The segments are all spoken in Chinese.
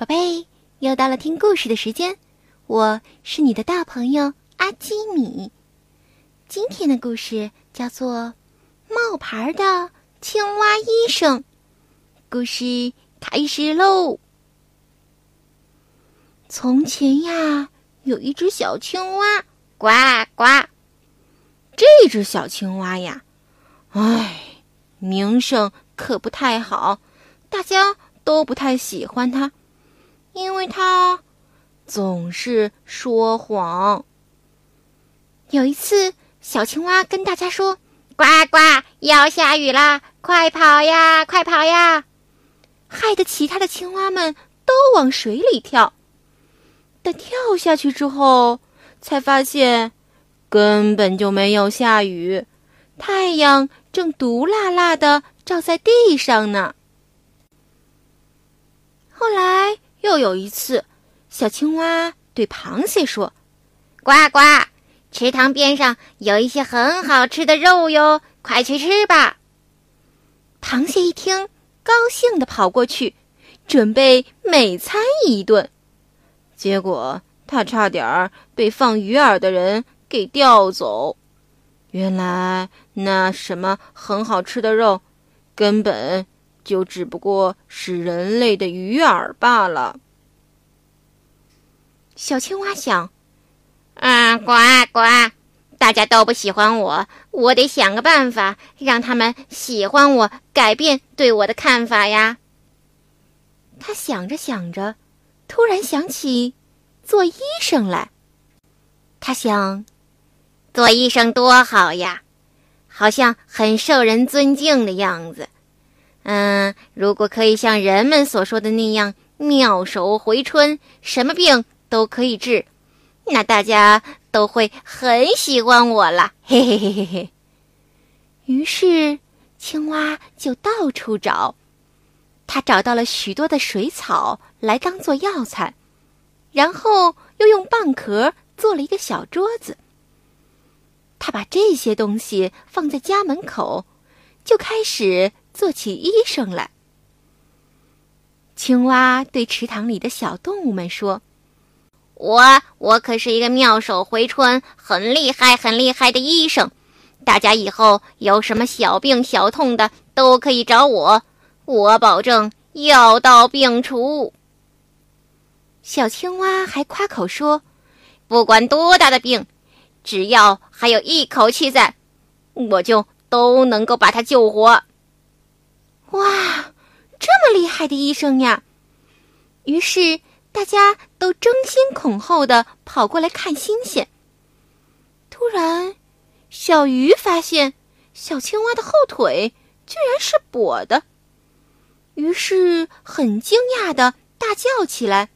宝贝，又到了听故事的时间，我是你的大朋友阿基米。今天的故事叫做《冒牌的青蛙医生》。故事开始喽！从前呀，有一只小青蛙，呱呱。这只小青蛙呀，唉，名声可不太好，大家都不太喜欢它。因为他总是说谎。有一次，小青蛙跟大家说：“呱呱，要下雨啦，快跑呀，快跑呀！”害得其他的青蛙们都往水里跳。但跳下去之后，才发现根本就没有下雨，太阳正毒辣辣的照在地上呢。后来。又有一次，小青蛙对螃蟹说：“呱呱，池塘边上有一些很好吃的肉哟，快去吃吧。”螃蟹一听，高兴的跑过去，准备美餐一顿。结果，他差点儿被放鱼饵的人给钓走。原来，那什么很好吃的肉，根本……就只不过是人类的鱼饵罢了。小青蛙想：“啊，呱呱，大家都不喜欢我，我得想个办法让他们喜欢我，改变对我的看法呀。”他想着想着，突然想起做医生来。他想，做医生多好呀，好像很受人尊敬的样子。嗯，如果可以像人们所说的那样妙手回春，什么病都可以治，那大家都会很喜欢我了。嘿嘿嘿嘿嘿。于是，青蛙就到处找，他找到了许多的水草来当做药材，然后又用蚌壳做了一个小桌子。他把这些东西放在家门口，就开始。做起医生来。青蛙对池塘里的小动物们说：“我我可是一个妙手回春、很厉害、很厉害的医生。大家以后有什么小病小痛的，都可以找我，我保证药到病除。”小青蛙还夸口说：“不管多大的病，只要还有一口气在，我就都能够把它救活。”哇，这么厉害的医生呀！于是大家都争先恐后的跑过来看新鲜。突然，小鱼发现小青蛙的后腿居然是跛的，于是很惊讶的大叫起来：“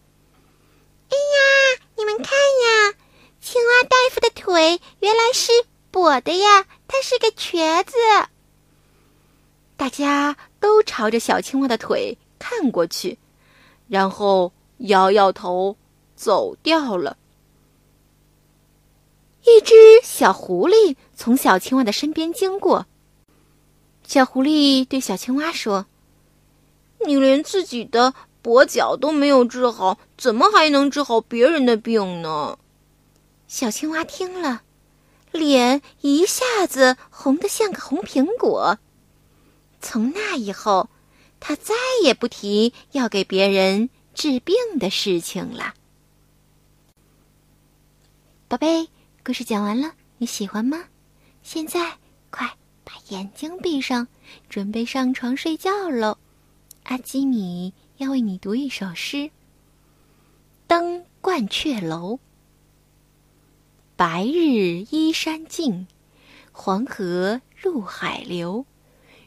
哎呀，你们看呀，青蛙大夫的腿原来是跛的呀，它是个瘸子。”大家都朝着小青蛙的腿看过去，然后摇摇头，走掉了。一只小狐狸从小青蛙的身边经过。小狐狸对小青蛙说：“你连自己的跛脚都没有治好，怎么还能治好别人的病呢？”小青蛙听了，脸一下子红得像个红苹果。从那以后，他再也不提要给别人治病的事情了。宝贝，故事讲完了，你喜欢吗？现在快把眼睛闭上，准备上床睡觉喽。阿基米要为你读一首诗：《登鹳雀楼》。白日依山尽，黄河入海流。